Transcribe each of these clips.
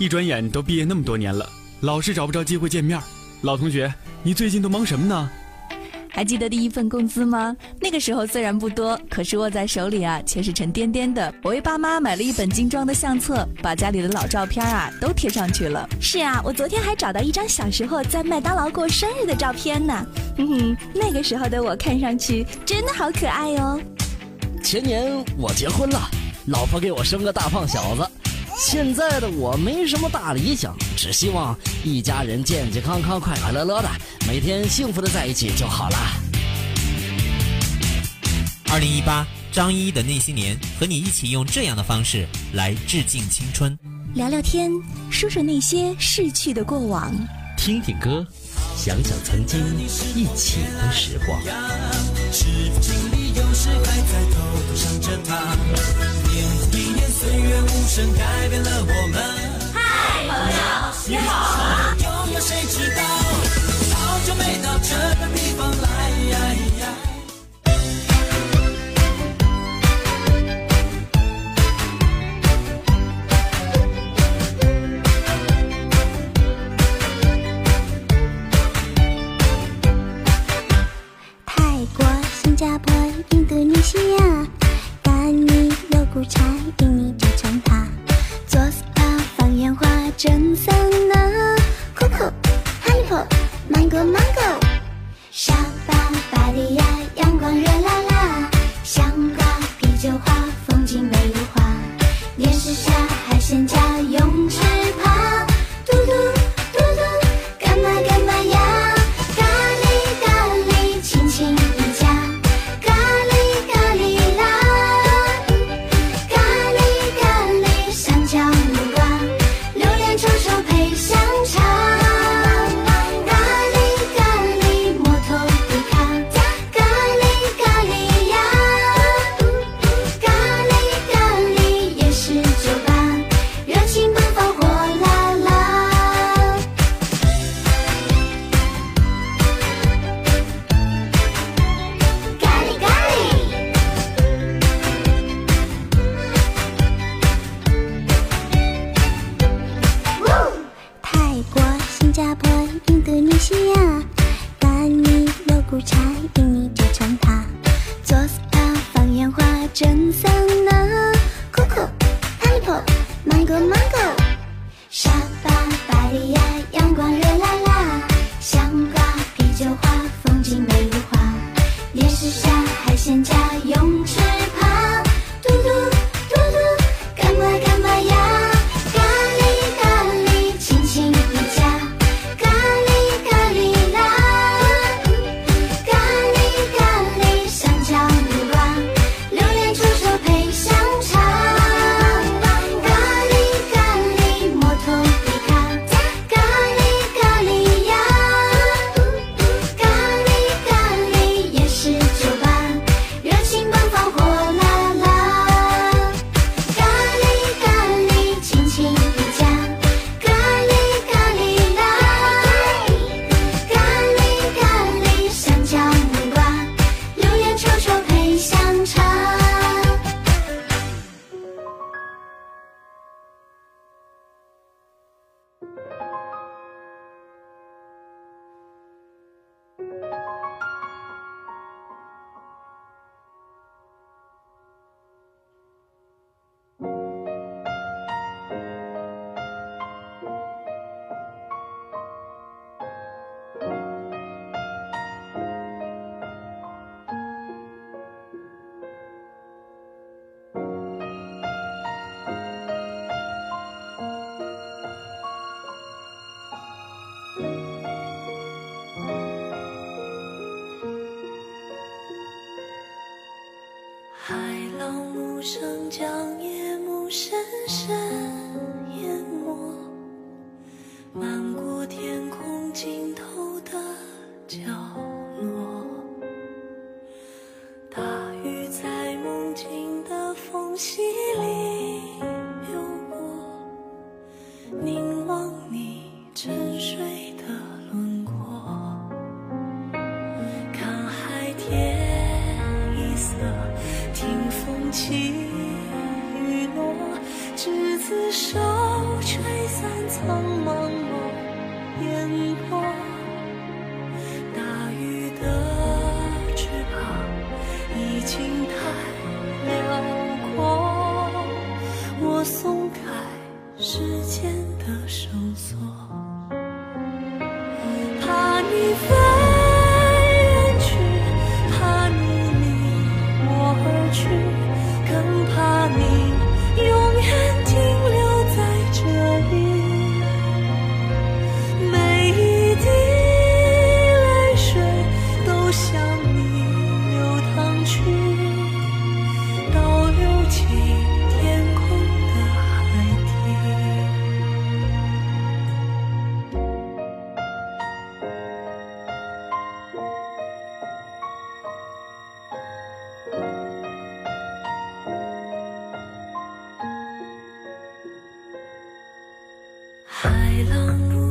一转眼都毕业那么多年了，老是找不着机会见面。老同学，你最近都忙什么呢？还记得第一份工资吗？那个时候虽然不多，可是握在手里啊，却是沉甸甸的。我为爸妈买了一本精装的相册，把家里的老照片啊都贴上去了。是啊，我昨天还找到一张小时候在麦当劳过生日的照片呢。哼哼，那个时候的我看上去真的好可爱哦。前年我结婚了，老婆给我生个大胖小子。现在的我没什么大理想，只希望一家人健健康康、快快乐乐的，每天幸福的在一起就好了。二零一八，张一的那些年，和你一起用这样的方式来致敬青春，聊聊天，说说那些逝去的过往，听听歌，想想曾经一起的时光。岁月无声改变了蒸桑拿，Coco Honey Pop Mango Mango，沙发芭提雅，阳光热辣辣。亚婆，印度尼西亚，巴尼罗古恰，印尼折成塔，做 spa 放烟花，真。忙。天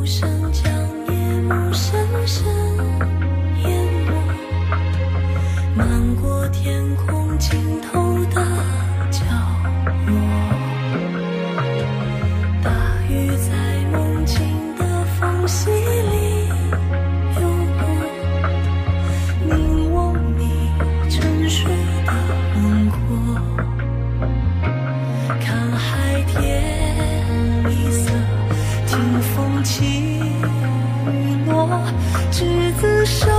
声执子手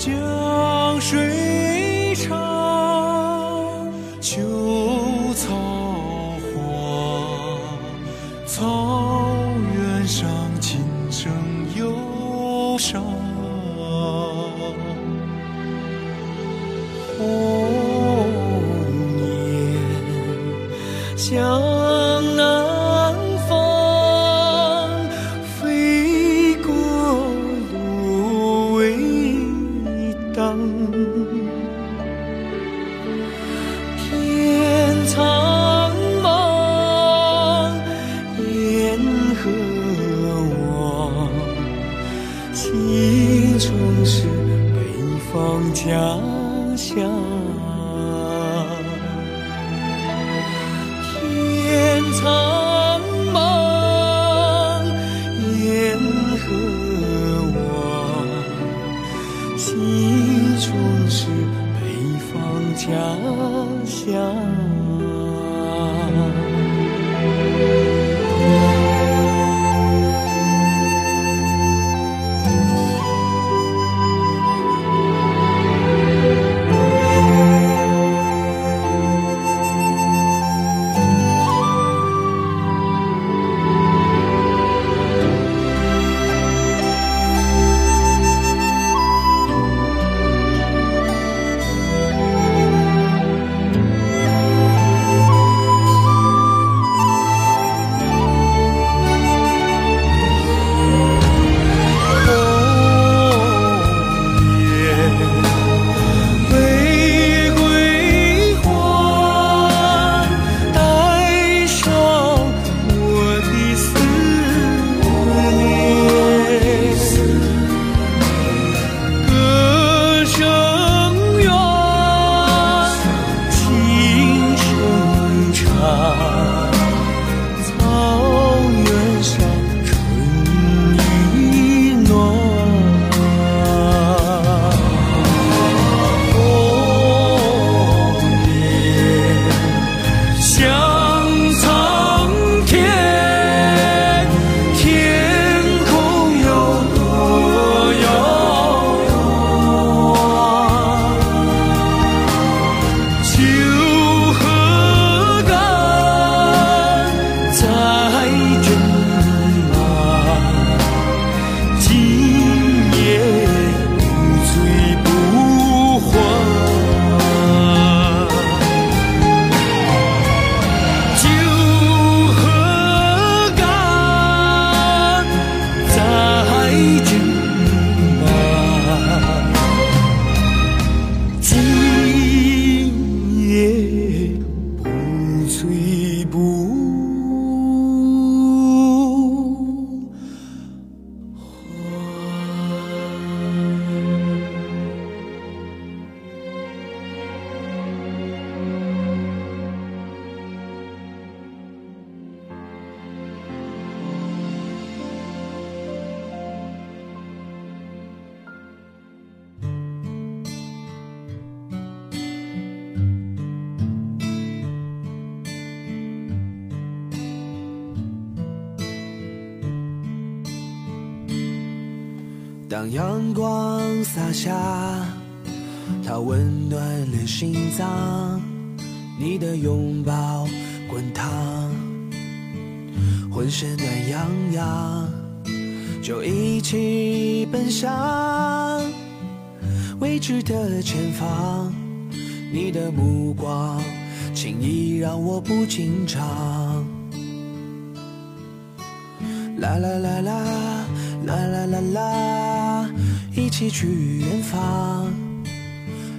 江水天苍茫雁何往心中是北方家。是北方家乡。当阳光洒下，它温暖了心脏。你的拥抱滚烫，浑身暖洋洋，就一起奔向未知的前方。你的目光轻易让我不紧张。啦啦啦啦啦啦啦啦，一起去远方。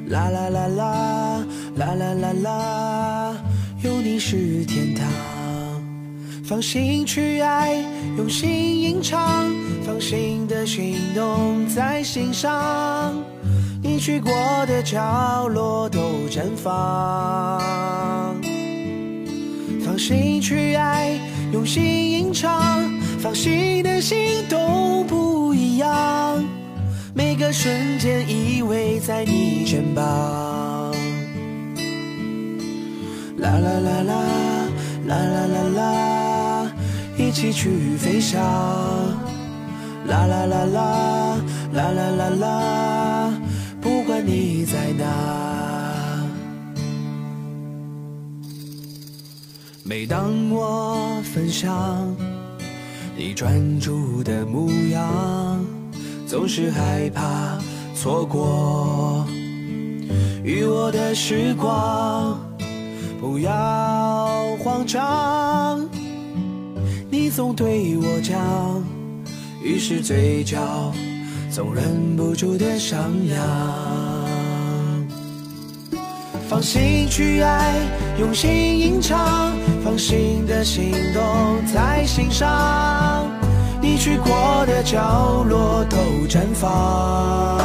啦啦啦啦啦啦啦啦，有你是天堂。放心去爱，用心吟唱，放心的行动在心上。你去过的角落都绽放。放心去爱，用心吟唱，放心的心都不一样。每个瞬间依偎在你肩膀。啦啦啦啦啦啦啦啦，一起去飞翔。啦啦啦啦啦啦啦啦，不管你在哪。每当我分享你专注的模样，总是害怕错过与我的时光。不要慌张，你总对我讲，于是嘴角总忍不住的上扬。放心去爱，用心吟唱，放心的行动在心上。你去过的角落都绽放。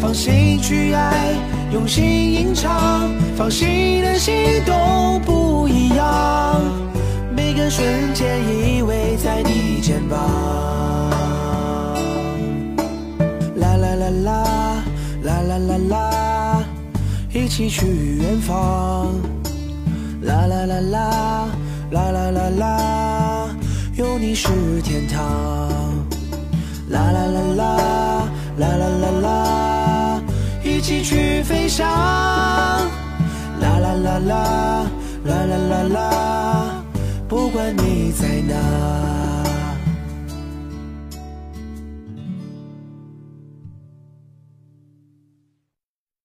放心去爱，用心吟唱，放心的心都不一样。每个瞬间依偎在你肩膀。啦啦啦啦，啦啦啦啦，一起去远方。啦啦啦啦，啦啦啦啦，有你是天堂。啦啦啦啦，啦啦啦啦，一起去飞翔。啦啦啦啦，啦啦啦啦，不管你在哪。